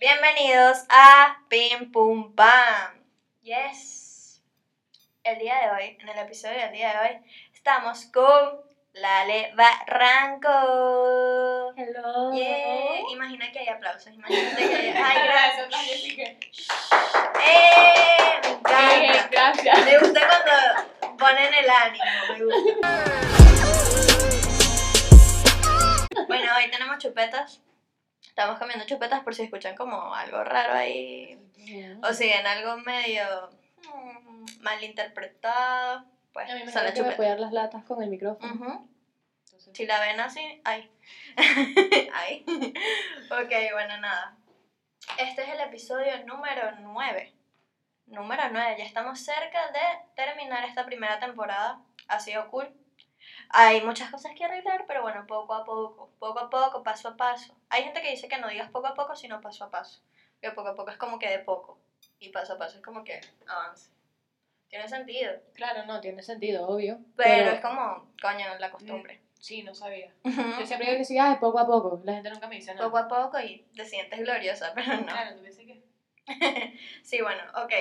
Bienvenidos a Pim Pum Pam. Yes. El día de hoy, en el episodio del día de hoy, estamos con Lale Barranco. Hello. Yeah. Imagina que hay aplausos. Imagínate que hay. Ay, gracias. ¡Eh! Me encanta. gracias. Me gusta cuando ponen el ánimo. Me gusta. Bueno, hoy tenemos chupetas. Estamos comiendo chupetas por si escuchan como algo raro ahí. O si ven algo medio mm, malinterpretado. Pues A mí me son las chupetas. apoyar las latas con el micrófono. Entonces, Si la ven así, ay. ay. ok, bueno, nada. Este es el episodio número 9. Número 9. Ya estamos cerca de terminar esta primera temporada. Ha sido cool. Hay muchas cosas que arreglar, pero bueno, poco a poco. Poco a poco, paso a paso. Hay gente que dice que no digas poco a poco, sino paso a paso. Que poco a poco es como que de poco. Y paso a paso es como que avance. Tiene sentido. Claro, no, tiene sentido, obvio. Pero, es como, coño, la costumbre. Sí, no sabía. Yo siempre digo que sí, ah, poco a poco. La gente nunca me dice nada. Poco a poco y te sientes gloriosa, pero no. Claro, tú piensas que... sí, bueno, ok.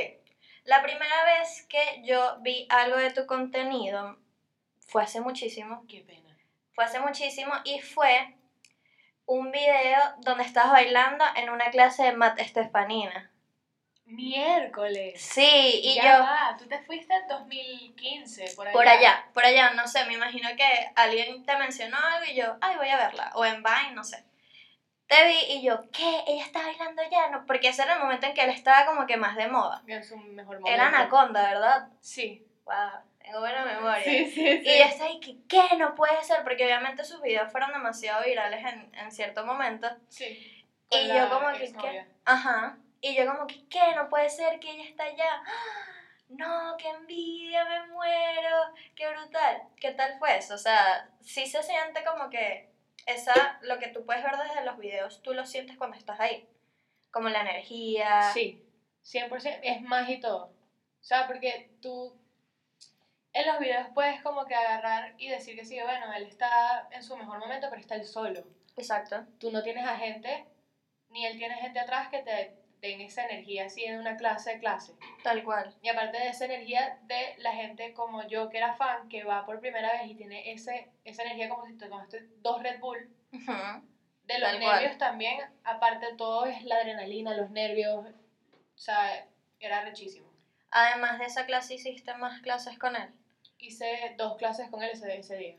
La primera vez que yo vi algo de tu contenido fue hace muchísimo. Qué pena. Fue hace muchísimo y fue un video donde estabas bailando en una clase de Mat Estefanina. Miércoles. Sí, y ya yo va, tú te fuiste en 2015, por allá. por allá, por allá, no sé, me imagino que alguien te mencionó algo y yo, ay, voy a verla. O en Vine, no sé. Te vi y yo, ¿qué? ¿Ella está bailando ya? No, porque ese era el momento en que él estaba como que más de moda. En su mejor momento. Era Anaconda, ¿verdad? Sí. Wow, tengo buena memoria. Sí, sí, sí. Y yo estaba ahí, que, ¿qué? No puede ser, porque obviamente sus videos fueron demasiado virales en, en cierto momento. Sí. Y yo como que, ¿qué? Ajá. Y yo como que, ¿qué? No puede ser que ella está allá. ¡Ah! No, qué envidia, me muero, qué brutal. ¿Qué tal fue eso? O sea, sí se siente como que esa, lo que tú puedes ver desde los videos, tú lo sientes cuando estás ahí. Como la energía. Sí, 100%. Es más y todo. O sea, porque tú en los videos puedes como que agarrar y decir que sí, bueno, él está en su mejor momento, pero está él solo. Exacto. Tú no tienes a gente, ni él tiene gente atrás que te den esa energía así en una clase de clase. Tal cual. Y aparte de esa energía de la gente como yo que era fan, que va por primera vez y tiene ese, esa energía como si te tomaste dos Red Bull. De los Tal cual. nervios también, aparte de todo es la adrenalina, los nervios. O sea, era rechísimo. Además de esa clase, ¿hiciste más clases con él? Hice dos clases con él ese, ese día.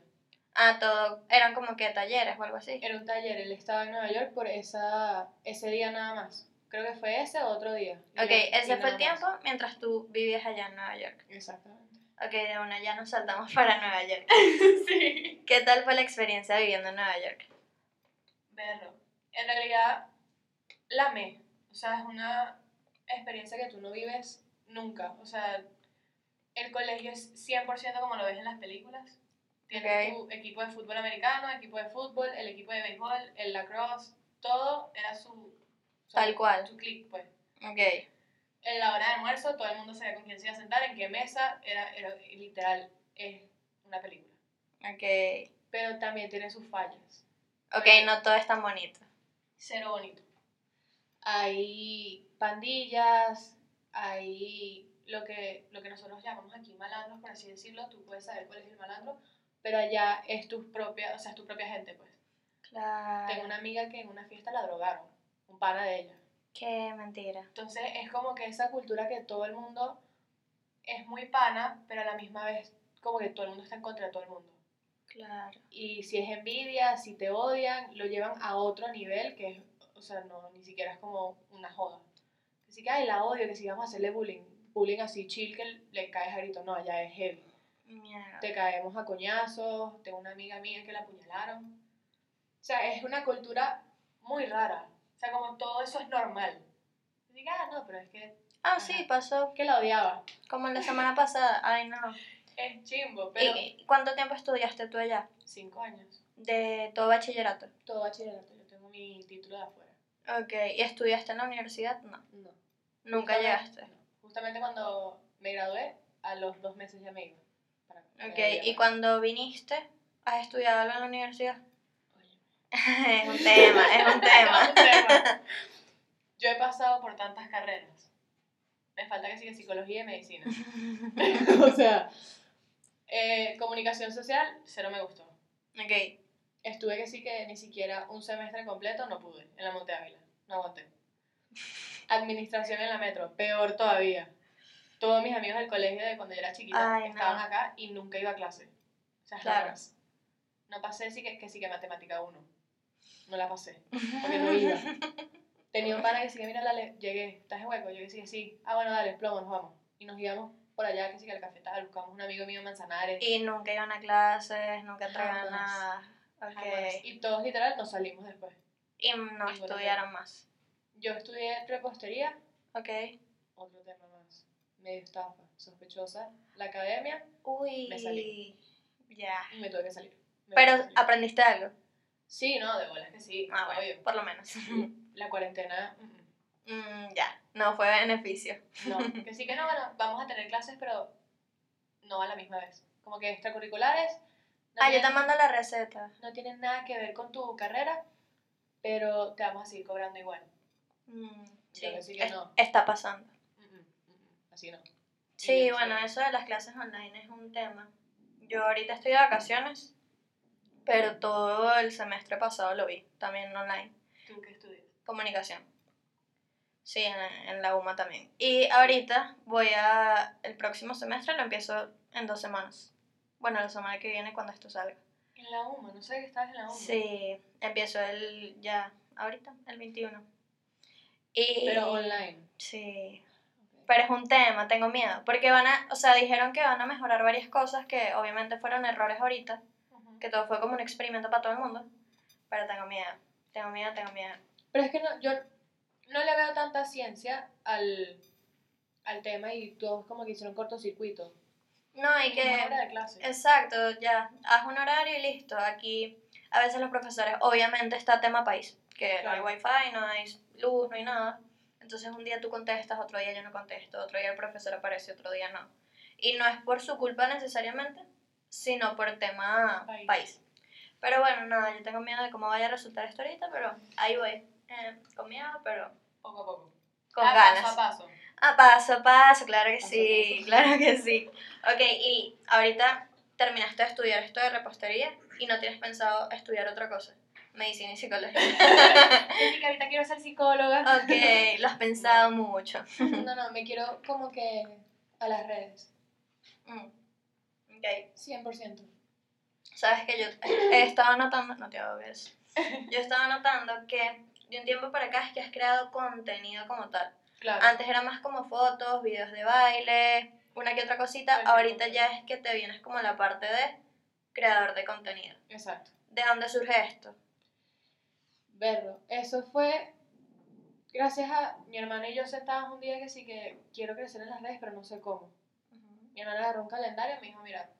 Ah, todo, eran como que talleres o algo así. Era un taller, él estaba en Nueva York por esa, ese día nada más. Creo que fue ese o otro día. Ok, y ese fue el tiempo más. mientras tú vivías allá en Nueva York. Exactamente. Ok, de una ya nos saltamos para Nueva York. sí. ¿Qué tal fue la experiencia viviendo en Nueva York? Verlo. En realidad, la amé. O sea, es una experiencia que tú no vives nunca. O sea, el colegio es 100% como lo ves en las películas. Tienes Ok. tu equipo de fútbol americano, equipo de fútbol, el equipo de béisbol, el lacrosse, todo era su... su- Tal cual. Su click, pues. Ok, En la hora de almuerzo, todo el mundo sabía con quién se iba a sentar, en qué mesa, era, era literal, es una película. ok. Pero también tiene sus fallas. Ok, no todo es tan bonito. cero bonito. Hay pandillas, hay lo que, lo que nosotros llamamos aquí malandros, por así decirlo. Tú puedes saber cuál es el malandro, pero allá es tu propia, o sea, es tu propia gente, pues. Claro. Tengo una amiga que en una fiesta la drogaron, un pana de ella. Qué mentira. Entonces es como que esa cultura que todo el mundo es muy pana, pero a la misma vez como que todo el mundo está en contra de todo el mundo. Claro. Y si es envidia, si te odian, lo llevan a otro nivel que es, o sea, no, ni siquiera es como una joda. Así que, ay, la odio, que si vamos a hacerle bullying, bullying así chill que le caes a grito, no, allá es heavy. Mierda. Te caemos a coñazos, tengo una amiga mía que la apuñalaron. O sea, es una cultura muy rara. O sea, como todo eso es normal. Que, ah, no, pero es que, Ah, sí, pasó que la odiaba. como la semana pasada. Ay, no. Es chimbo, pero... ¿Y cuánto tiempo estudiaste tú allá? Cinco años. De todo bachillerato. Todo bachillerato, yo tengo mi título de afuera. Ok, ¿y estudiaste en la universidad? No. No. Nunca Justamente- llegaste. no. Justamente cuando me gradué, a los dos meses ya me iba. para- Ok, ¿y cuando viniste? ¿Has estudiado algo en la universidad? Oye, es un tema, es un tema. un tema. Yo he pasado por tantas carreras. Me falta que siga psicología y medicina. o sea, eh, comunicación social, cero me gustó. ok. Estuve que sí que ni siquiera un semestre completo no pude en la Monte Ávila. No aguanté. Administración en la metro, peor todavía. Todos mis amigos del colegio de cuando yo era chiquita Ay, no. estaban acá y nunca iba a clase. O sea, Claro. No pasé sí que, que sí que matemática 1. No la pasé, porque no iba. Tenía un pana que sí que, mira, dale, llegué, ¿estás en hueco? Yo que sí. Ah, bueno, dale, plomo, nos vamos. Y nos íbamos por allá, que sí que al cafetal, buscamos un amigo mío en Manzanares. Y nunca iban a clases, nunca Jamás. nada. Jamás. Ok. Y todos literal nos salimos después. Y no Ninguno estudiaron más. Yo estudié repostería, Ok. otro tema más. Medio estafa, sospechosa. La academia, Uy. Me salí. Ya. me tuve que salir. Me Pero tuve que salir. aprendiste algo. Sí, no, de bolas que sí, Ah, bueno, obvio. por lo menos. La cuarentena, mm, mm. Mm, ya. No fue beneficio. no. que sí que no, bueno, vamos a tener clases, pero no a la misma vez. Como que extracurriculares. no Ah, yo te mando la receta. No tienen nada que ver con tu carrera, pero te vamos a seguir cobrando igual. Mm, sí. Que es- no. Está pasando. Mm, mm. Así no. Sí, bueno, sí. eso de las clases online es un tema. Yo ahorita estoy de vacaciones, pero todo el semestre pasado lo vi, también online. ¿Tú qué estudias? Comunicación. Sí, en, en la UMA también. Y ahorita voy a, el próximo semestre lo empiezo en dos semanas. Bueno, la semana que viene cuando esto salga. En la UMA, no sé que estás en la UMA. Sí, empiezo el, ya, ahorita, el 21. Y, Pero online. Sí, pero es un tema, tengo miedo, porque van a, o sea, dijeron que van a mejorar varias cosas que obviamente fueron errores ahorita, que todo fue como un experimento para todo el mundo, pero tengo miedo, tengo miedo, tengo miedo. Pero es que no, yo no le veo tanta ciencia al, al tema y todos como que hicieron cortocircuito. No, hay que, hora de clase. exacto, ya, haz un horario y listo, aquí a veces los profesores, obviamente está tema país, que no hay Claro. wifi, no hay luz, no hay nada, entonces un día tú contestas, otro día yo no contesto, otro día el profesor aparece, otro día no. Y no es por su culpa necesariamente, sino por tema País. país. Pero bueno, nada, yo tengo miedo de cómo vaya a resultar esto ahorita, pero ahí voy. Eh, con miedo, pero Poco a poco. con Ah, ganas. Paso a paso. Ah, paso a paso, claro que Paso sí, claro que sí. Ok, y ahorita terminaste de estudiar esto de repostería y no tienes pensado estudiar otra cosa, medicina y psicología. Yo sí que ahorita quiero ser psicóloga. ok, lo has pensado mucho. No, no, me quiero como que a las redes. Mm. Ok, 100%. sabes que yo he estado notando, no te ahogues, yo he estado notando que de un tiempo para acá es que has creado contenido como tal. Claro. Antes era más como fotos, videos de baile, una que otra cosita. Ahorita ya es que te vienes como la parte de creador de contenido. Exacto. ¿De dónde surge esto? Verlo. Eso fue gracias a mi hermana y yo sentábamos un día que sí que quiero crecer en las redes, pero no sé cómo. Mi hermana agarró un calendario y me dijo, mira,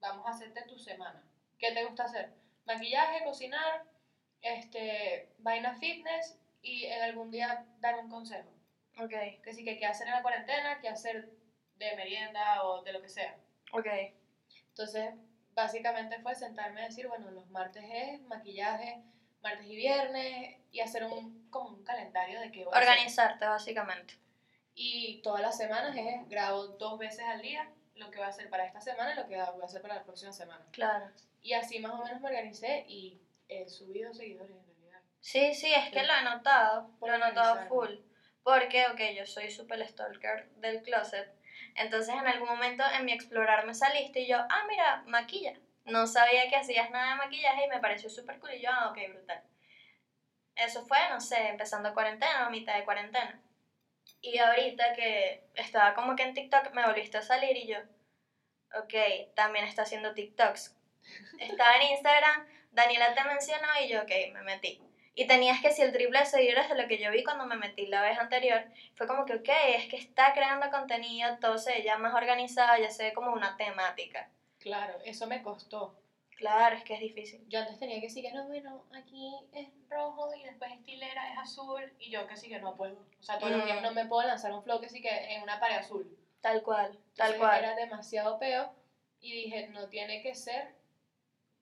vamos a hacerte tu semana. ¿Qué te gusta hacer? Maquillaje, cocinar, este, vaina fitness y en algún día dar un consejo. Ok, Que sí que qué hacer en la cuarentena, qué hacer de merienda o de lo que sea. ok. Entonces, básicamente fue sentarme a decir, bueno, los martes es maquillaje, martes y viernes, y hacer un, como un calendario de qué voy a hacer. Organizarte, básicamente. Y todas las semanas es, grabo dos veces al día lo que voy a hacer para esta semana y lo que voy a hacer para la próxima semana. Claro. Y así más o menos me organicé y he subido seguidores en realidad. Sí, sí, es que lo he notado. Por Lo he notado full. Porque, ok, yo soy super stalker del closet. Entonces, en algún momento en mi explorar me saliste y yo, ah, mira, maquilla. No sabía que hacías nada de maquillaje y me pareció súper cool. Y yo, ah, ok, brutal. Eso fue, no sé, empezando cuarentena o mitad de cuarentena. Y ahorita que estaba como que en TikTok, me volviste a salir y yo, ok, también está haciendo TikToks. Estaba en Instagram, Daniela te mencionó y yo, ok, me metí. Y tenías que si el triple de seguidores de lo que yo vi cuando me metí la vez anterior. Fue como que, ok, es que está creando contenido, todo se ve ya más organizado, ya se ve como una temática. Claro, eso me costó. Claro, es que es difícil. Yo antes tenía que decir que no, bueno, aquí es rojo y después estilera es azul y yo que sí que no puedo. O sea, todos los días Mm. no me puedo lanzar un flow que sí que en una pared azul. Tal cual, tal Entonces, cual. Era demasiado peo y dije, no tiene que ser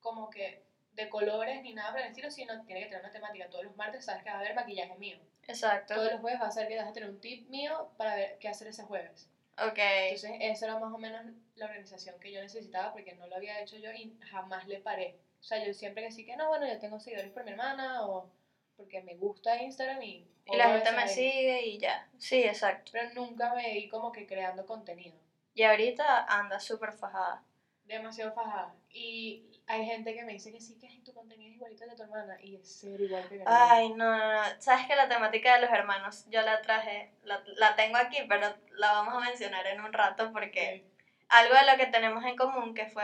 como que de colores ni nada por el estilo, sino tiene que tener una temática. Todos los martes sabes que va a haber maquillaje mío. Exacto. Todos los jueves va a ser que vas a tener un tip mío para ver qué hacer ese jueves. Ok. Entonces, esa era más o menos la organización que yo necesitaba porque no lo había hecho yo y jamás le paré. O sea, yo siempre que sí que no, bueno, yo tengo seguidores por mi hermana o porque me gusta Instagram y... Y la gente me ahí. sigue y ya. Sí, exacto. Pero nunca me vi como que creando contenido. Y ahorita anda súper fajada. Demasiado fajada. Y hay gente que me dice que sí, que tu contenido es igualito al de tu hermana y es ser igual que mi hermana. Ay, no, no, no. Sabes que la temática de los hermanos, yo la traje, la, la tengo aquí, pero la vamos a mencionar en un rato porque algo de lo que tenemos en común, que fue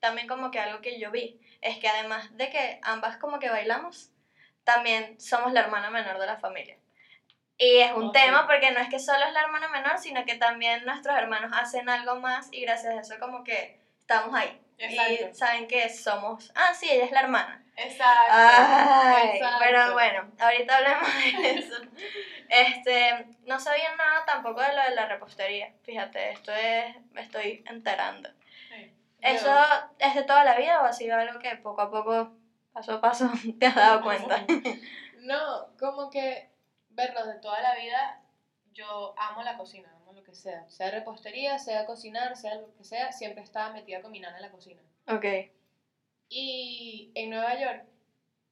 también como que algo que yo vi, es que además de que ambas como que bailamos, también somos la hermana menor de la familia. Y es un tema porque no es que solo es la hermana menor, sino que también nuestros hermanos hacen algo más y gracias a eso como que estamos ahí. Y saben que somos, ah, sí, ella es la hermana. Exacto. Ay, exacto. pero bueno, ahorita hablemos de eso. Este, no sabía nada tampoco de lo de la repostería. Fíjate, esto es, me estoy enterando. Sí. ¿Eso Yo- es de toda la vida o ha sido algo que poco a poco, paso a paso, te has dado cuenta? No, como que verlo de toda la vida, yo amo la cocina, que sea. Sea repostería, sea cocinar, sea lo que sea, siempre estaba metida con mi nana en la cocina. Ok, Y en Nueva York,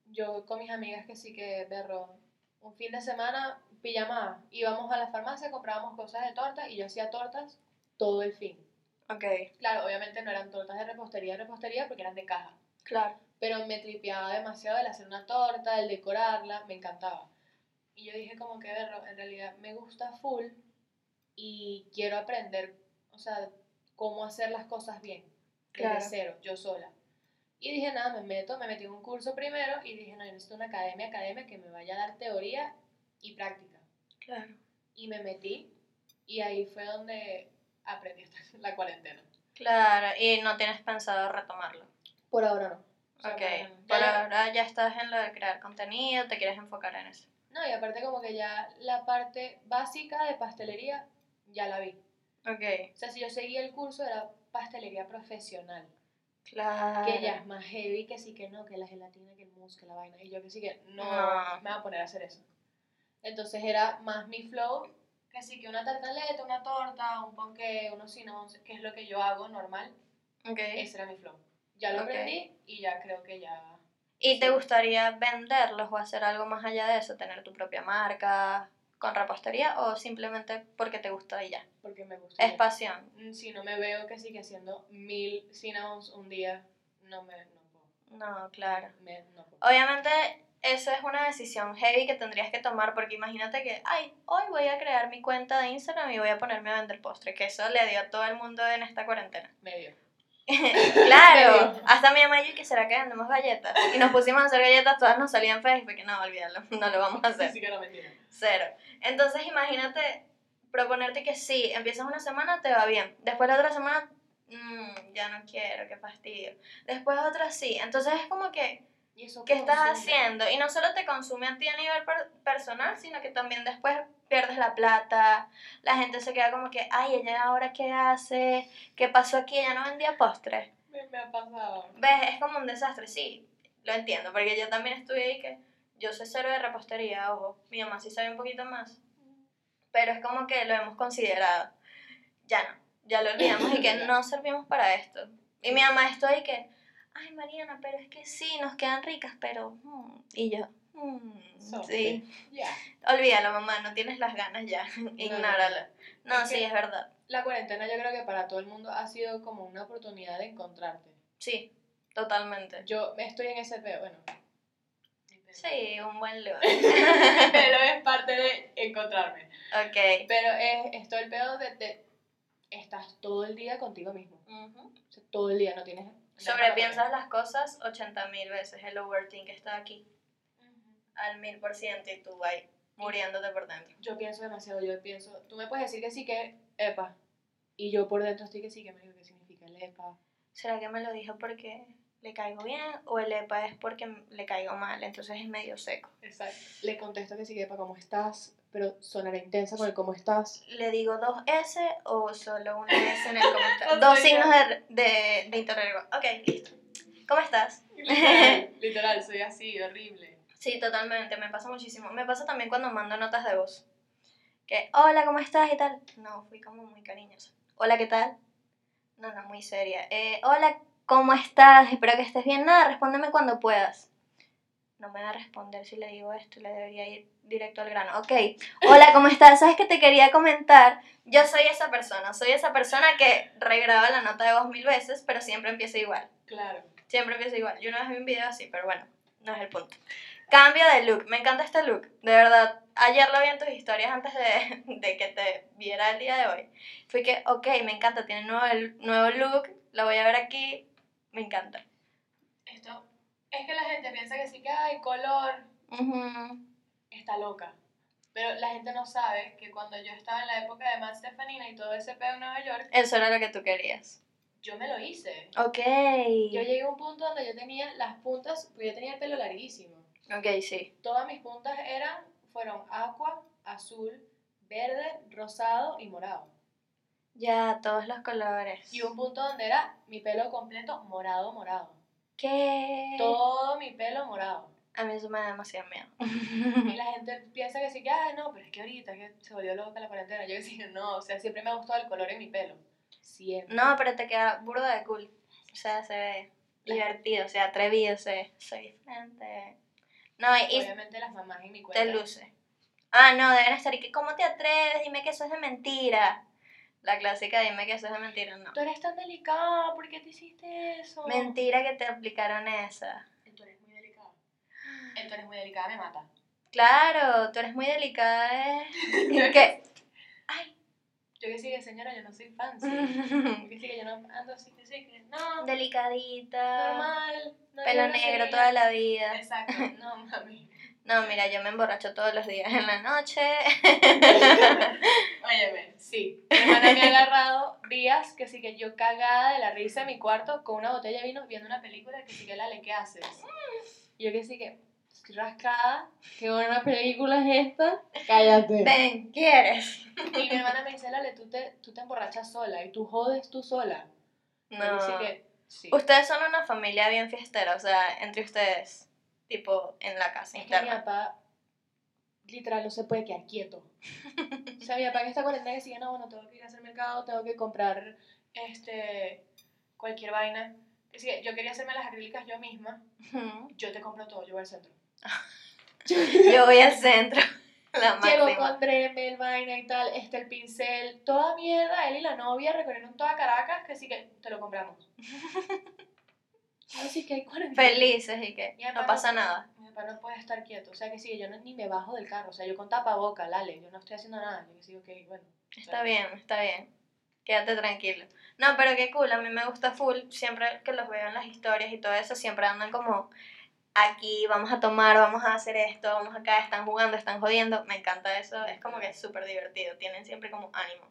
yo con mis amigas que sí que berro, un fin de semana, pijamada, íbamos a la farmacia, comprábamos cosas de torta y yo hacía tortas todo el fin. ok, Claro, obviamente no eran tortas de repostería, de repostería porque eran de caja. claro. pero me tripeaba demasiado el hacer una torta, el decorarla, me encantaba. Y yo dije como que, berro, en realidad me gusta full y quiero aprender, o sea, cómo hacer las cosas bien, desde Claro. cero, yo sola. Y dije, nada, me meto, me metí en un curso primero y dije, no, yo necesito una academia, academia que me vaya a dar teoría y práctica. Claro. Y me metí y ahí fue donde aprendí la cuarentena. Claro, y no tienes pensado retomarlo. Por ahora no. O sea, Ok, por Ya- ahora ya estás en lo de crear contenido, te quieres enfocar en eso. No, y aparte como que ya la parte básica de pastelería ya la vi. Ok, O sea, si yo seguía el curso era pastelería profesional, claro. que ya es más heavy que sí que no, que la gelatina, que el mousse, que la vaina. Y yo que sí que no, No. me voy a poner a hacer eso. Entonces era más mi flow, que sí que una tartaleta, una torta, un ponqué, unos cinnamons, que es lo que yo hago normal. Ok. Ese era mi flow. Ya lo Ok. aprendí y ya creo que ya... ¿Y te gustaría venderlos o hacer algo más allá de eso? ¿Tener tu propia marca con repostería o simplemente porque te gusta y ya? Porque me gusta. Es pasión. Mm, Si no me veo que sigue haciendo mil cinnamons un día, no me no puedo. No, claro. Me- no puedo. Obviamente eso es una decisión heavy que tendrías que tomar porque imagínate que, ay, hoy voy a crear mi cuenta de Instagram y voy a ponerme a vender postre, que eso le dio a todo el mundo en esta cuarentena. Medio. claro, hasta mi mamá y yo que será que vendemos galletas. Y nos pusimos a hacer galletas, todas nos salían feas y fue que no, olvídalo, no lo vamos a hacer. Sí que mentira. Cero. Entonces imagínate proponerte que sí, empiezas una semana, te va bien. Después la otra semana, mm, ya no quiero, qué fastidio. Después otra sí. Entonces es como que, ¿Y eso ¿qué estás haciendo? Y no solo te consume a ti a nivel per- personal, sino que también después pierdes la plata. La gente se queda como que, ay, ella ahora qué hace, qué pasó aquí, ella no vendía postres. Me, me ha pasado. ¿Ves? Es como un desastre, sí, lo entiendo, porque yo también estuve ahí que yo soy cero de repostería, ojo, mi mamá sí sabe un poquito más, pero es como que lo hemos considerado. Ya no, ya lo olvidamos y que no servimos para esto. Y mi mamá estoy ahí que, ay Mariana, pero es que sí, nos quedan ricas, pero... mm", y yo, "Mm, sí, Ya. olvídalo mamá, no tienes las ganas ya, ignóralo. No, Es sí, es verdad, La cuarentena yo creo que para todo el mundo ha sido como una oportunidad de encontrarte. sí, totalmente. Yo estoy en ese peo, bueno. Sí, un buen lugar. Pero es parte de encontrarme. ok. Pero es, es todo el pedo de, de- Estás todo el día contigo mismo. O sea, todo el día, no tienes... Sobrepiensas las cosas 80 mil veces. El overthink está aquí hacer. Ujú. al mil por ciento y tú ahí muriéndote por dentro. Yo pienso demasiado, yo pienso... Tú me puedes decir que sí que... Epa. Y yo por dentro estoy que sí que me digo qué significa el epa. ¿Será que me lo dijo porque le caigo bien o el EPA es porque le caigo mal? Entonces es medio seco. Exacto. Le contesto que sí que epa, ¿cómo estás? Pero sonará intensa con el cómo estás. ¿Le digo dos S o solo una S en el comentario? No dos signos de, de, de interrogación. Ok, listo. ¿Cómo estás? Literal, literal, soy así, horrible. Sí, totalmente, me pasa muchísimo. Me pasa también cuando mando notas de voz. Que, hola, ¿cómo estás? y tal. No, fui como muy cariñosa. Hola, ¿qué tal? No, no, muy seria. Eh, hola, ¿cómo estás? Espero que estés bien. Nada, respóndeme cuando puedas. No me va a responder si le digo esto, le debería ir directo al grano. Ok, hola, ¿cómo estás? ¿Sabes que te quería comentar? Yo soy esa persona, soy esa persona que regraba la nota de voz mil veces, pero siempre empieza igual. Claro. Siempre empieza igual. Yo una vez vi un video así, pero bueno, no es el punto. Cambio de look. Me encanta este look. De verdad, ayer lo vi en tus historias antes de, de que te viera el día de hoy. Fui que, ok, me encanta, tiene nuevo, nuevo look, lo voy a ver aquí, me encanta. Es que la gente piensa que sí que hay color, Ujú. está loca. Pero la gente no sabe que cuando yo estaba en la época de Matt Stefanina y todo ese pedo en Nueva York, Eso era lo que tú querías. yo me lo hice. Ok. Yo llegué a un punto donde yo tenía las puntas, porque yo tenía el pelo larguísimo. Ok, sí. Todas mis puntas eran, fueron aqua, azul, verde, rosado y morado. Ya, todos los colores. Y un punto donde era mi pelo completo morado, morado. ¿Qué? Todo mi pelo morado. A mí eso me da demasiado miedo. Y la gente piensa que sí, que, ah, no, pero es que ahorita que se volvió loca la cuarentena. Yo decía, no, o sea, siempre me ha gustado el color en mi pelo. Siempre. No, pero te queda burda de cool. O sea, se ve divertido, o sea, atrevido, se soy diferente. No, y, y Obviamente las mamás en mi cuenta. te luce. Ah, no, deben estar y que, ¿cómo te atreves? Dime que eso es de mentira. La clásica, dime que eso es de mentira, no. Tú eres tan delicada, ¿por qué te hiciste eso? Mentira que te aplicaron esa. Tú eres muy delicada. El tú eres muy delicada me mata. Claro, tú eres muy delicada, ¿eh? ¿Y qué? Ay. Yo que sí, que señora, yo no soy fancy. Yo que sí, que yo no ando así, que sí, que no, Delicadita. normal. no Pelo negro toda la vida. Exacto, no, mami. No, mira, yo me emborracho todos los días en la noche. Óyeme, sí. Mi hermana me ha agarrado días que sí que yo cagada de la risa en mi cuarto con una botella de vino viendo una película que sí que la le ¿qué haces? Y yo que sí que estoy rascada, qué buena película es esta. Cállate. Ven, ¿quieres? Y mi hermana me dice, Lale, tú te, tú te emborrachas sola y tú jodes tú sola. Y yo No. sí que, sí. Ustedes son una familia bien fiestera, o sea, entre ustedes, tipo, en la casa Es que mi interna. papá, literal, no se puede quedar quieto. O sea, mi papá que está cuarentena sigue, no, bueno, tengo que ir a hacer mercado, tengo que comprar, este, cualquier vaina. Que yo quería hacerme las acrílicas yo misma. Ujú. Yo te compro todo, yo voy al centro. Yo voy al centro, la Llego con Dremel, vaina y tal, este, el pincel, toda mierda, él y la novia recorrieron toda Caracas, que sí que te lo compramos. Así que hay cuarentena. Felices y que no pasa nada. Mi papá no puede estar quieto, o sea que sí, yo no- ni me bajo del carro, o sea, yo con tapaboca, Lale, yo no estoy haciendo nada, yo que sí, ok, bueno. Está bien, está bien. Quédate tranquilo. No, pero qué cool, a mí me gusta full. Siempre que los veo en las historias y todo eso, siempre andan como aquí, vamos a tomar, vamos a hacer esto, vamos acá, están jugando, están jodiendo. Me encanta eso, es como que es súper divertido, tienen siempre como ánimo.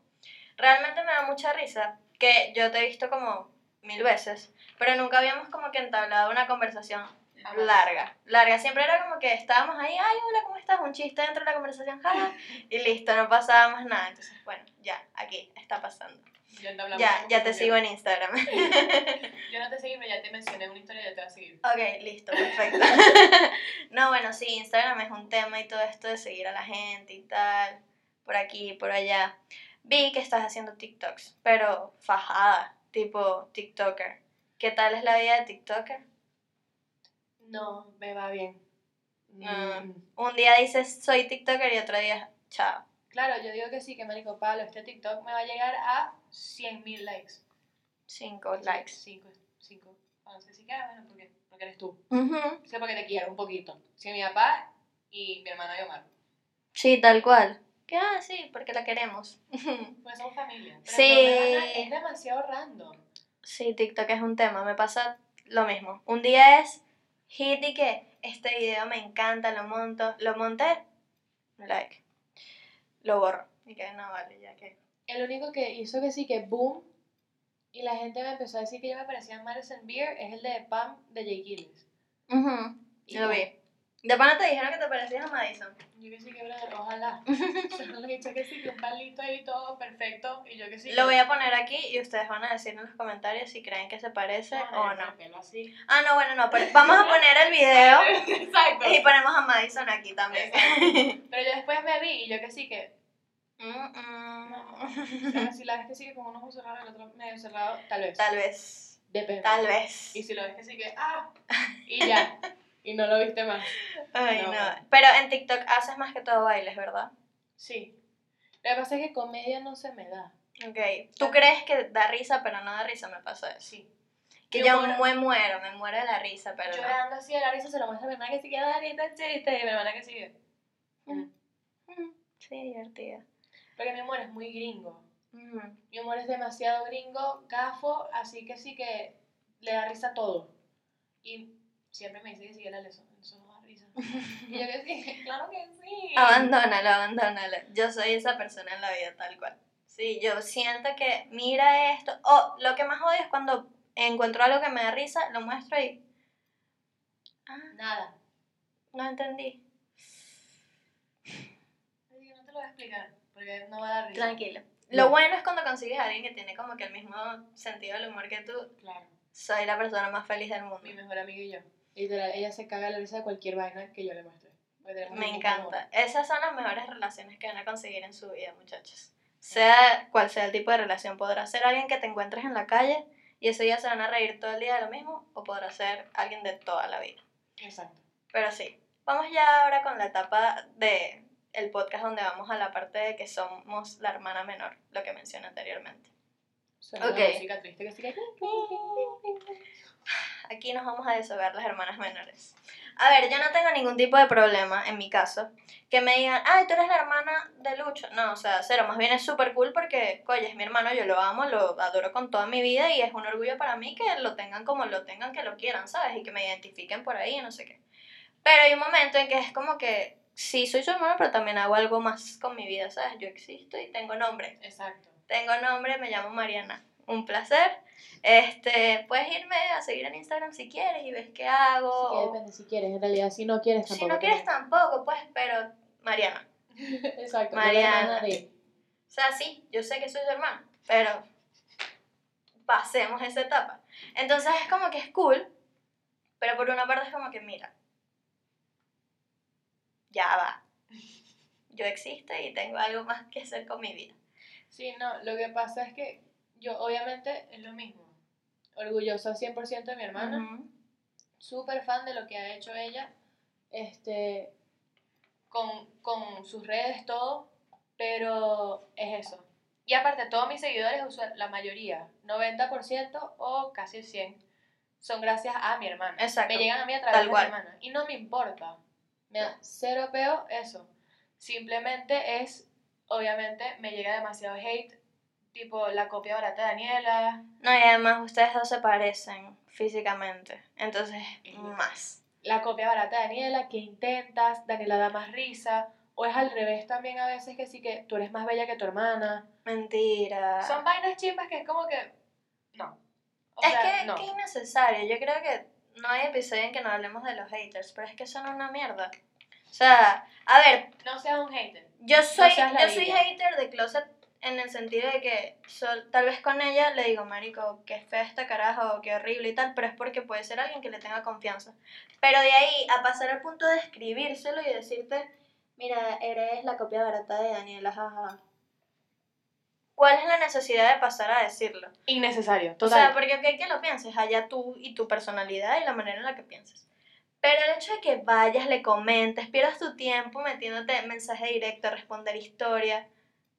Realmente me da mucha risa que yo te he visto como mil veces, pero nunca habíamos como que entablado una conversación Jamás. larga, larga. Siempre era como que estábamos ahí, ay, hola, ¿cómo estás? Un chiste dentro de la conversación, jaja, y listo, no pasaba más nada. Entonces, bueno, ya, aquí está pasando. Ya, Ya, ya te sigo en Instagram. Yo no te seguí, pero ya te mencioné una historia y ya te voy a seguir. ok, listo, perfecto. no, bueno, sí, Instagram es un tema y todo esto de seguir a la gente y tal, por aquí, por allá. Vi que estás haciendo TikToks, pero fajada, tipo TikToker. ¿Qué tal es la vida de TikToker? No, me va bien. Ah. Mm. Un día dices soy TikToker y otro día, chao. Claro, yo digo que sí, que marico Pablo, este TikTok me va a llegar a 100.000 likes. Cinco likes. 5, 5. No sé si queda, bueno, porque, porque eres tú. Ujú. Sí, porque te quiero un poquito. Sí, mi papá y mi hermana Yomar. Sí, tal cual. Que, ah, sí, porque la queremos. Porque somos familia. Pero Sí. no me van a- es demasiado random. Sí, TikTok es un tema. Me pasa lo mismo. Un día es hit y que este video me encanta, lo monto, lo monté, like, lo borro. Y que no vale, ya que. El único que hizo que sí, que boom, y la gente me empezó a decir que yo me parecía a Madison Beer, es el de Pam de Jake Gillis. Y Lo vi. De pana te dijeron que te parecías a Madison. Yo que sí que, brother, ojalá. Se lo he dicho que sí, que un palito ahí todo perfecto. Y yo que sí. Lo voy a poner aquí y ustedes van a decir en los comentarios si creen que se parece o no. Así. Ah, no, bueno, no, pero vamos a poner el video Exacto. y ponemos a Madison aquí también. Pero yo después me vi y yo que sí que. Mm, mm. No. O sea, si la ves que sí que con un ojo cerrado y el otro medio cerrado, tal vez. Tal vez, Depende. tal vez. Y si lo ves que sí que. ¡Ah! Y ya. Y no lo viste más. Ay, No. no. Pero en TikTok haces más que todo bailes, ¿verdad? Sí. Lo que pasa es que comedia no se me da. Ok. ¿Tú crees que da risa, pero no da risa? Me pasa eso. Sí. Que Yo yo muero- me muero, me muero de la risa, pero no. Llorando así de la risa se lo muestra a mi hermana que sí que da risa chiste. Y mi hermana que sigue. Mm. Mm, Sí, divertida. Porque mi humor es muy gringo. Mm. Mi humor es demasiado gringo, gafo, así que sí que le da risa a todo. Y siempre me dice que sí, la eso, eso no da risa. Y yo que sí, claro que sí. Abandónalo, abandónalo. Yo soy esa persona en la vida tal cual. Sí, yo siento que mira esto. O lo que más odio es cuando encuentro algo que me da risa, lo muestro y. Ah, Nada. no entendí. Que no te lo voy a explicar, porque no va a dar risa. Tranquilo. No. Lo bueno es cuando consigues a alguien que tiene como que el mismo sentido del humor que tú. Claro. Soy la persona más feliz del mundo. Mi mejor amiga y yo. Literal, ella se caga la risa de cualquier vaina que yo le muestre. El Me encanta. Esas son las mejores relaciones que van a conseguir en su vida, muchachos. Sea cual sea el tipo de relación, podrá ser alguien que te encuentres en la calle y ese día se van a reír todo el día de lo mismo, o podrá ser alguien de toda la vida. Exacto. Pero sí, vamos ya ahora con la etapa de el podcast donde vamos a la parte de que somos la hermana menor, lo que mencioné anteriormente. Suena Ok. una música triste que sí que... Aquí nos vamos a deshogar las hermanas menores. A ver, yo no tengo ningún tipo de problema, en mi caso, que me digan, ay, tú eres la hermana de Lucho. No, o sea, cero, más bien es súper cool porque, oye, es mi hermano, yo lo amo, lo adoro con toda mi vida y es un orgullo para mí que lo tengan como lo tengan, que lo quieran, ¿sabes? Y que me identifiquen por ahí, no sé qué. Pero hay un momento en que es como que, sí, soy su hermano, pero también hago algo más con mi vida, ¿sabes? Yo existo y tengo nombre. Exacto. Tengo nombre, me llamo Mariana. Un placer. Este, puedes irme a seguir en Instagram si quieres y ves qué hago. Sí, que depende si quieres, en realidad. Si no quieres, si tampoco. no quieres tampoco, pues, pero Mariana. Exacto. Mariana. hermana de- O sea, sí, yo sé que soy su hermano, pero pasemos esa etapa. Entonces es como que es cool, pero por una parte es como que, mira, ya va. Yo existo y tengo algo más que hacer con mi vida. Sí, no, lo que pasa es que yo obviamente es lo mismo. Orgullosa 100% de mi hermana, Ujú. súper fan de lo que ha hecho ella, este, con, con sus redes, todo, pero es eso. Y aparte, todos mis seguidores, la mayoría, 90% o casi el 100%, son gracias a mi hermana. Exacto, Me llegan a mí a través tal de cual. mi hermana. Y no me importa. Me da cero peo eso. Simplemente es, obviamente, me llega demasiado hate, tipo la copia barata de Daniela, No, y además ustedes dos se parecen físicamente, entonces más. la copia barata de Daniela, que intentas, Daniela da más risa, o es al revés también a veces que sí que tú eres más bella que tu hermana. Mentira. Son vainas chimbas que es como que, no. O es sea, que, no. que es innecesario. Yo creo que no hay episodio en que no hablemos de los haters, pero es que son una mierda. O sea, a ver, No seas un hater. Yo soy, yo soy hater de Closet en el sentido de que sol- tal vez con ella le digo, marico, qué fea esta caraja o qué horrible y tal, pero es porque puede ser alguien que le tenga confianza. Pero de ahí a pasar al punto de escribírselo y decirte, mira, eres la copia barata de Daniela, jaja. ¿Cuál es la necesidad de pasar a decirlo? Innecesario, O total. sea, porque ok que lo pienses, allá tú y tu personalidad y la manera en la que piensas. Pero el hecho de que vayas, le comentes, pierdas tu tiempo metiéndote mensaje directo, responder historia.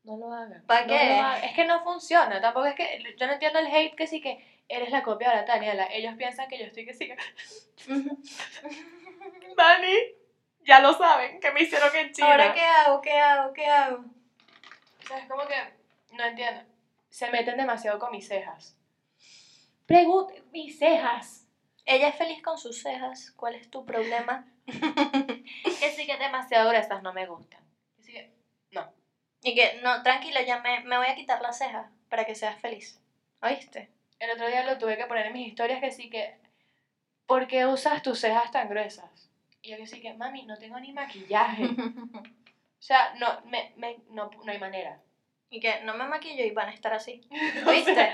no lo hagan. ¿Pa' No qué? lo hagan. Es que no funciona. Tampoco es que. Yo no entiendo el hate que sí que eres la copia de Daniela. Ellos piensan que yo estoy que sí. Dani, ya lo saben, que me hicieron en China. Ahora, ¿qué hago? ¿Qué hago? ¿Qué hago? O sea, es como que, no entiendo. Se meten demasiado con mis cejas. Pregunte, mis cejas. Ella es feliz con sus cejas. ¿Cuál es tu problema? Que sí que demasiado gruesas no me gustan. Que sí que, no. Y que, no, tranquila, ya me, me voy a quitar las cejas para que seas feliz. ¿Oíste? El otro día lo tuve que poner en mis historias que sí que, ¿por qué usas tus cejas tan gruesas? Y yo que sí que, mami, no tengo ni maquillaje. O sea, no, me, me, no, no hay manera. y que no me maquillo y van a estar así. ¿Viste?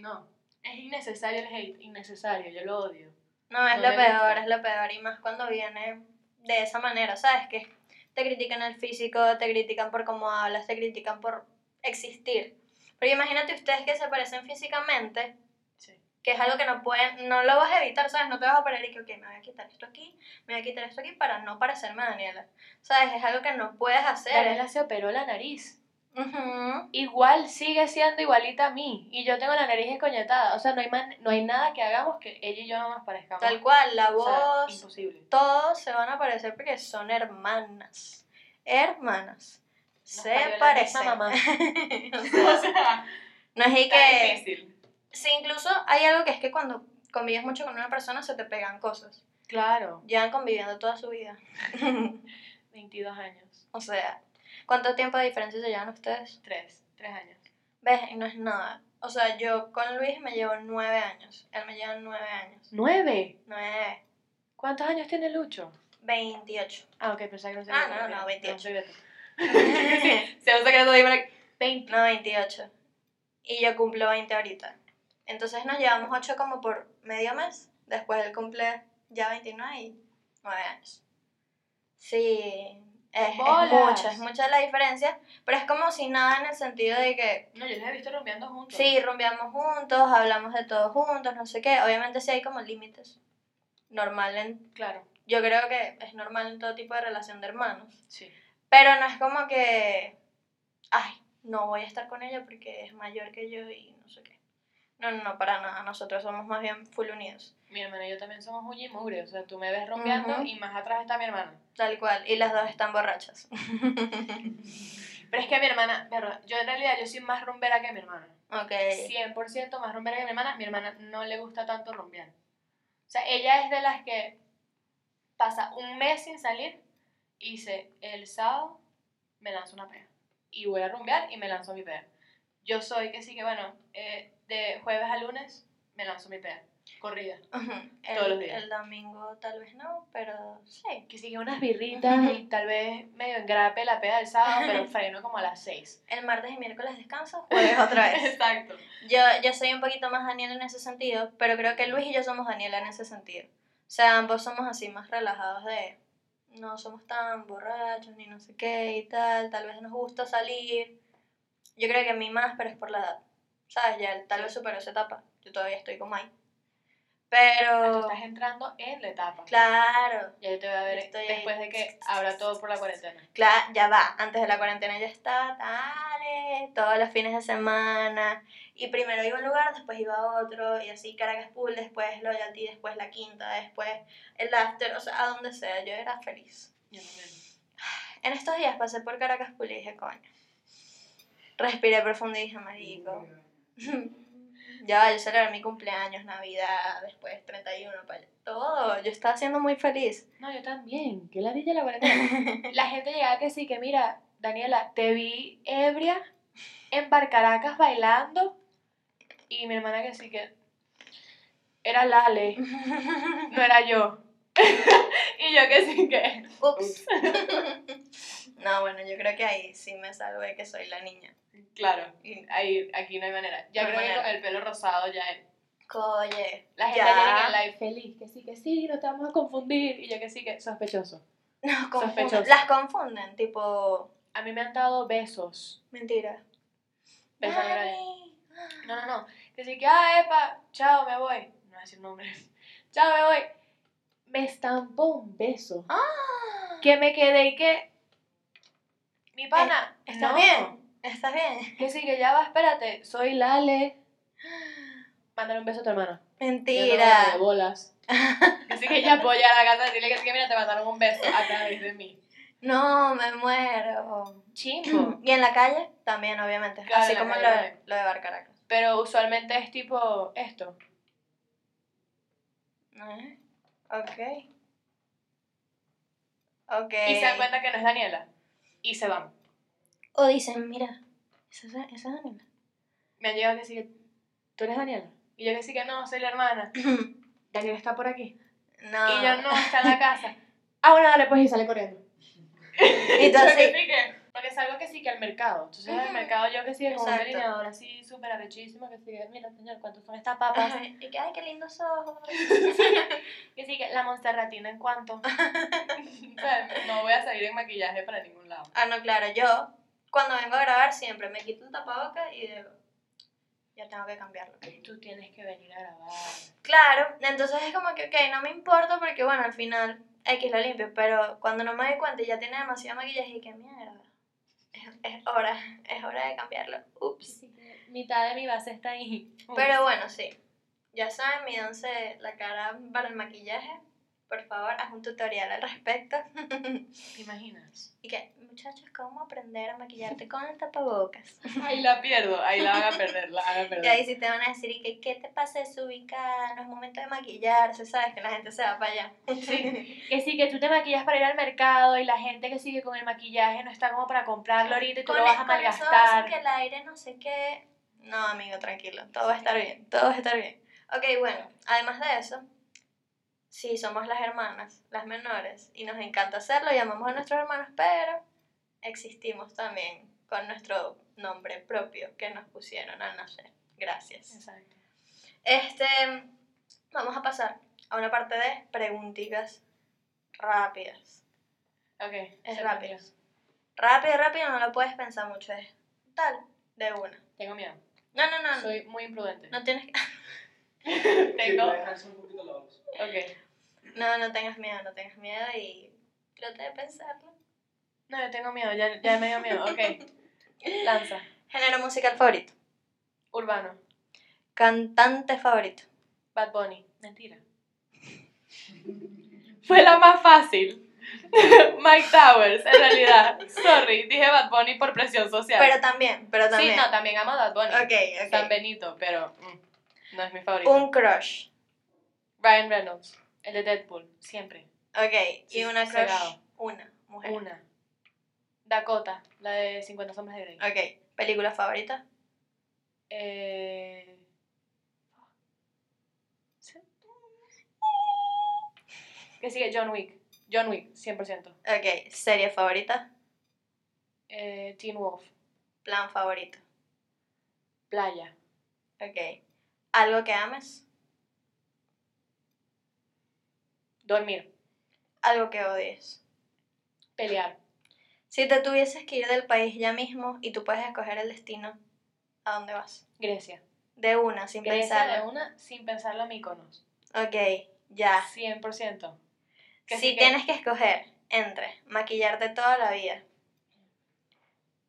No, es innecesario el hate, innecesario, yo lo odio. No, es No lo peor, gusta. es lo peor. Y más cuando viene de esa manera, ¿sabes? Que te critican el físico, te critican por cómo hablas, te critican por existir. Pero imagínate ustedes que se parecen físicamente, Sí. que es algo que no pueden, no lo vas a evitar, ¿sabes? No te vas a parar y que, ok, me voy a quitar esto aquí, me voy a quitar esto aquí para no parecerme a Daniela. ¿Sabes? Es algo que no puedes hacer. Daniela se operó la nariz. Ujú. Igual sigue siendo igualita a mí. Y yo tengo la nariz escoñetada. O sea, no hay, man- no hay nada que hagamos que ella y yo no nos parezcamos. Tal cual, la O sea, voz, imposible. todos se van a parecer porque son hermanas. Hermanas. Nos se parecen. mamá. O sea, no es que. difícil. Sí, incluso hay algo que es que cuando convives mucho con una persona se te pegan cosas. Claro, Llevan conviviendo toda su vida. 22 años. o sea, ¿cuánto tiempo de diferencia se llevan ustedes? 3, 3 años. ¿Ves? Y no es nada. O sea, yo con Luis me llevo nueve años. Él me lleva nueve años. ¿9? Nueve. ¿Cuántos años tiene Lucho? 28. Ah, ok, pensaba que no se Ah, no, no, 28. un secreto. Sea un secreto, dime 20. No, 28. Y yo cumplo 20 ahorita. Entonces nos llevamos 8 como por medio mes. Después él cumple ya 29 y 9 años. Sí, es, es es mucha la diferencia. Pero es como si nada en el sentido de que No, yo los he visto rompeando juntos. sí, rumbeamos juntos, hablamos de todo juntos, no sé qué. Obviamente sí hay como límites. Normal en... Claro, Yo creo que es normal en todo tipo de relación de hermanos. sí. Pero no es como que, ay, no voy a estar con ella porque es mayor que yo y no sé qué. No, no, no, para nada. Nosotros somos más bien full unidos. Mi hermana y yo también somos uña y mugre. O sea, tú me ves rompeando Ujú. y más atrás está mi hermana. Tal cual. Y las dos están borrachas. Pero es que mi hermana, yo en realidad yo soy más rumbera que mi hermana. ok. 100% más rumbera que mi hermana. Mi hermana no le gusta tanto rumbear. O sea, ella es de las que pasa un mes sin salir y dice, el sábado me lanzo una pega. Y voy a rumbear y me lanzo mi pega. Yo soy que sí que, bueno, eh, de jueves a lunes me lanzo mi pega. Corrida. El, Todos los días. El domingo tal vez no, pero sí. Que sí que unas birritas y tal vez medio engrape la pega del sábado, pero freno como a las 6. El martes y miércoles descanso, jueves otra vez. Exacto. Yo, yo soy un poquito más Daniela en ese sentido, pero creo que Luis y yo somos Daniela en ese sentido. O sea, ambos somos así más relajados de no somos tan borrachos ni no sé qué y tal, tal vez nos gusta salir. Yo creo que a mí más, pero es por la edad. ¿Sabes? Ya él tal vez superó esa etapa. Yo todavía estoy como ahí. Tú Pero, estás entrando en la etapa. claro, Ya yo te voy a ver Estoy ahí. después de que abra todo por la cuarentena. claro, ya va. Antes de la cuarentena ya está, dale, todos los fines de semana. Y primero iba a un lugar, después iba a otro, y así Caracas Pool, después Loyalty, después La Quinta, después el After, o sea, a donde sea, yo era feliz. Yo también. En estos días pasé por Caracas Pool y dije, coño. Respiré profundo y dije, marico. ya, yo celebré mi cumpleaños, Navidad, después 31, para todo. Yo estaba siendo muy feliz. No, yo también. ¿Qué la dije la cuarentena? la gente llegaba que sí, que mira, Daniela, te vi ebria en Bar Caracas bailando. Y mi hermana que sí que era Lale, no era yo. y yo que sí que. Ups. no, bueno, yo creo que ahí sí me salvé que soy la niña. Claro, ahí, aquí no hay manera. Ya No creo que manera. el pelo rosado ya es. Coye. La gente ya. en live feliz, que sí, que sí, no te vamos a confundir. Y yo que sí, que sospechoso. Nos confunden. Sospechoso. Las confunden, tipo. A mí me han dado besos. Mentira. Besos. No, no, no. Que sí, que, ah, epa, chao, me voy. No voy a decir nombres. Chao, me voy. Me estampó un beso. Ah. Que me quedé y que. Mi pana. ¿Estás no. bien? ¿Estás bien? Que sí, que ya va, espérate. Soy Lale. Mándale un beso a tu hermana. Mentira. de bolas. Que sí, que ella apoya a la casa. Dile que sí, que mira, te mandaron un beso a través de mí. No, me muero. Chimbo. Y en la calle también, obviamente. Claro, Así como lo, de- lo de Bar Caracas. Pero usualmente es tipo esto. ¿Eh? Ok. Ok. Y se dan cuenta que no es Daniela. Y se van. O dicen, mira, esa, es- esa es Daniela. Me han llegado que sí, tú eres Daniela. Y yo que sí que no, soy la hermana. Daniela está por aquí. no. Y yo no, está en la casa. Ah, bueno, dale, pues y sale corriendo. Y Porque es algo que sí que al mercado. Entonces Ujú. mercado yo que sí, con un delineador así súper arrechísimo, que sí, mira señor, ¿cuántos son estas papas? Y que, ay, qué lindos ojos. que sí, que la monsterratina en cuánto. o sea, no voy a salir en maquillaje para ningún lado. Ah, no, claro, yo cuando vengo a grabar siempre me quito el tapabocas y digo, ya tengo que cambiarlo. Tú tienes que venir a grabar. Claro, entonces es como que, ok, no me importa porque, bueno, al final X lo limpio, pero cuando no me doy cuenta y ya tiene demasiado maquillaje y que mierda, es, hora, es hora de cambiarlo. Ups. Mitad de mi base está ahí. Pero bueno, sí, ya saben, mídanse la cara para el maquillaje. Por favor, haz un tutorial al respecto. ¿Te imaginas? y que, muchachos, ¿cómo aprender a maquillarte con el tapabocas? Ahí la pierdo, ahí la van a perder, la van a Y perder. ahí sí te van a decir, y que, ¿qué te pasa desubicada? No es momento de maquillarse, ¿sabes? Que la gente se va para allá. Que sí, que tú te maquillas para ir al mercado y la gente que sigue con el maquillaje no está como para comprarlo ahorita y tú Con lo vas a eso malgastar. que el aire no sé qué. No, amigo, tranquilo. Todo va a estar bien. Todo va a estar bien. Ok, bueno, además de eso, sí, somos las hermanas, las menores, y nos encanta hacerlo, llamamos a nuestros hermanos, pero existimos también con nuestro nombre propio que nos pusieron al nacer. Gracias. Exacto. Este, vamos a pasar a una parte de preguntitas rápidas. Ok. Es rápido. Rápido, rápido, no lo puedes pensar mucho, es tal, de una. Tengo miedo. No, no, no. Soy muy imprudente. No tienes que... Tengo. dejarse un poquito la voz. Ok. No, no tengas miedo, no tengas miedo y trata de pensarlo. No, yo tengo miedo, ya, ya me dio miedo. Ok. Lanza. Género musical favorito. Urbano. Cantante favorito. Bad Bunny. Mentira. Fue la más fácil. Mike Towers, en realidad. Sorry, dije Bad Bunny por presión social. Pero también, pero sí, también. no, también amo a Bad Bunny. Ok, San ok. Benito, pero mm, no es mi favorito. Un crush. Ryan Reynolds, el de Deadpool, siempre. Ok, Sí, y una crush. cegado. Una, mujer. Una. Dakota, la de 50 sombras de Grey. Ok, película favorita. Eh... ¿sí? Que sigue John Wick. John Wick, 100%. Ok, serie favorita. Eh, Teen Wolf, Plan favorito. Playa. Ok. Algo que ames. Dormir. Algo que odies. Pelear. Si te tuvieses que ir del país ya mismo y tú puedes escoger el destino, ¿a dónde vas? Grecia. De una, sin Grecia de una sin pensarlo a Mykonos. Ok, ya. 100%. Que Si sí tienes que escoger entre maquillarte toda la vida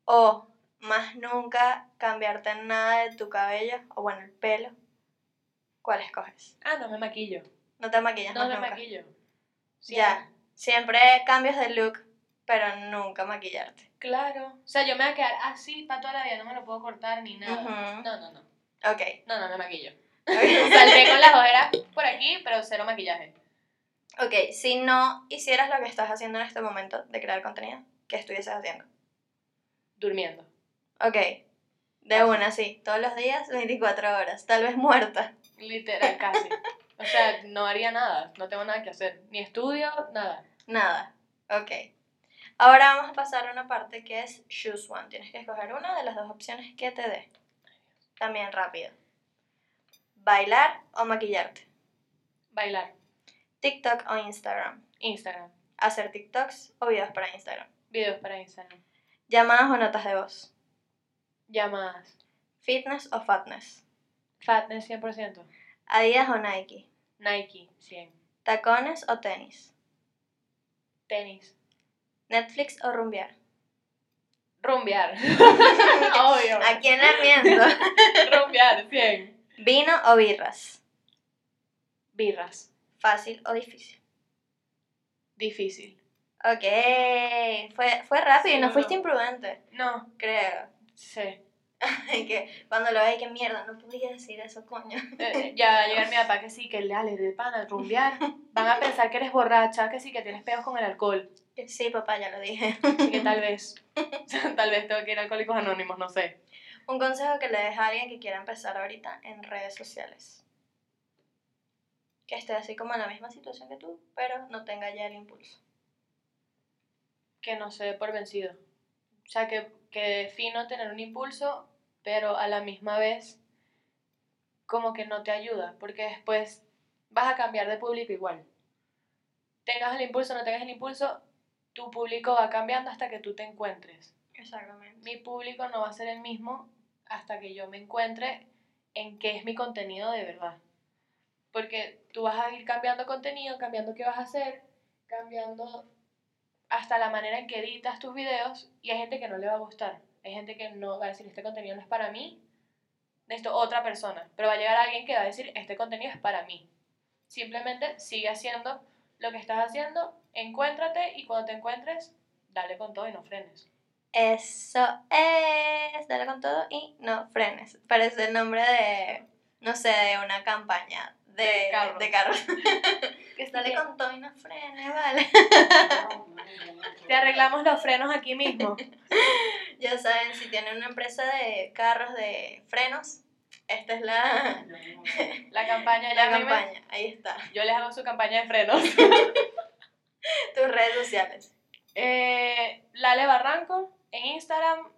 o más nunca cambiarte nada de tu cabello o bueno, el pelo, ¿cuál escoges? Ah, no me maquillo. No te maquillas No más me nunca. maquillo. Ya. Siempre cambios de look, pero nunca maquillarte. Claro. O sea, yo me voy a quedar así para toda la vida, no me lo puedo cortar ni nada. No, no, no. Ok. No, no me maquillo. Ok. Saldré con las ojeras por aquí, pero cero maquillaje. Ok, si no hicieras lo que estás haciendo en este momento de crear contenido, ¿qué estuvieses haciendo? Durmiendo. Ok, de una, sí, todos los días, 24 horas, tal vez muerta. Literal, casi. O sea, no haría nada. No tengo nada que hacer. Ni estudio, nada. Nada, ok. Ahora vamos a pasar a una parte que es choose one. Tienes que escoger una de las dos opciones que te dé. También rápido. Bailar o maquillarte. Bailar. TikTok o Instagram. Instagram. Hacer TikToks o videos para Instagram. Videos para Instagram. Llamadas o notas de voz. Llamadas. Fitness o fatness. Fatness 100%. Adidas o Nike. Nike 100. Tacones o tenis. Tenis. Netflix o rumbear. Rumbear. Obvio. ¿A quién le miento? Rumbear 100. Vino o birras. Birras. Fácil o difícil. Difícil. Ok, fue, fue rápido y no no, fuiste imprudente, No. creo. Sí. que cuando lo veis, que mierda, no podía decir eso, coño. Eh, ya va a llegar mi papá que sí, que dale, de pana, rumbear. Van a pensar que eres borracha, que sí, que tienes peos con el alcohol. Sí, papá, ya lo dije. Así que tal vez. tal vez tengo que ir a Alcohólicos Anónimos, no sé. Un consejo que le deja a alguien que quiera empezar ahorita en redes sociales. Que esté así como en la misma situación que tú, pero no tenga ya el impulso. que no se dé por vencido. O sea, que, que fino tener un impulso, pero a la misma vez como que no te ayuda, porque después vas a cambiar de público igual. Tengas el impulso no tengas el impulso, tu público va cambiando hasta que tú te encuentres. Exactamente. Mi público no va a ser el mismo hasta que yo me encuentre en qué es mi contenido de verdad. Porque tú vas a ir cambiando contenido, cambiando qué vas a hacer, cambiando hasta la manera en que editas tus videos y hay gente que no le va a gustar. Hay gente que no va a decir este contenido no es para mí, esto otra persona, pero va a llegar alguien que va a decir este contenido es para mí. Simplemente sigue haciendo lo que estás haciendo, encuéntrate y cuando te encuentres, dale con todo y no frenes. Eso es, dale con todo y no frenes. Parece el nombre de, no sé, de una campaña de, De carros. de carros. que dale con todo y no frenes, vale. Te arreglamos los frenos aquí mismo. ya saben, si tienen una empresa de carros de frenos, esta es la, La campaña la campaña. Ahí está. Yo les hago su campaña de frenos. Tus redes sociales. Eh, Lale Barranco en Instagram.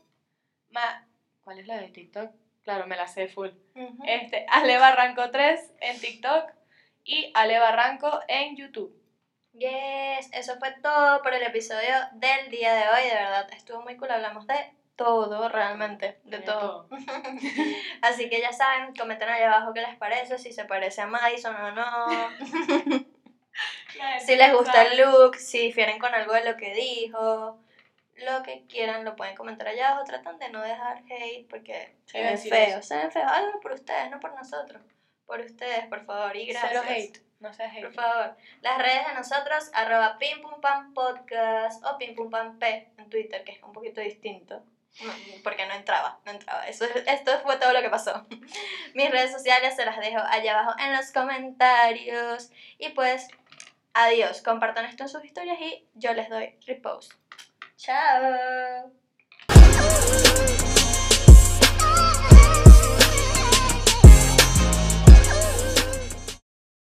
Ma- ¿Cuál es la de TikTok? Claro, me la sé full. Ujú. Este, Ale Barranco 3 en TikTok y Ale Barranco en YouTube. Yes, eso fue todo por el episodio del día de hoy. De verdad, estuvo muy cool. Hablamos de todo, realmente, de De todo. Así que ya saben, comenten ahí abajo qué les parece, si se parece a Madison o no, si les gusta el look, si difieren con algo de lo que dijo. Lo que quieran lo pueden comentar allá abajo. Tratan de no dejar hate porque se ven feos. Se ven feos. Háganlo por ustedes, no por nosotros. Por ustedes, por favor. Y gracias. Cero hate. No seas Por hate. favor. Las redes de nosotros, arroba pimpumpam podcast o pimpumpam p en Twitter, que es un poquito distinto. No, porque no entraba, no entraba. Eso, es- esto fue todo lo que pasó. Mis redes sociales se las dejo allá abajo en los comentarios. Y pues, adiós. Compartan esto en sus historias y yo les doy repost. Chao.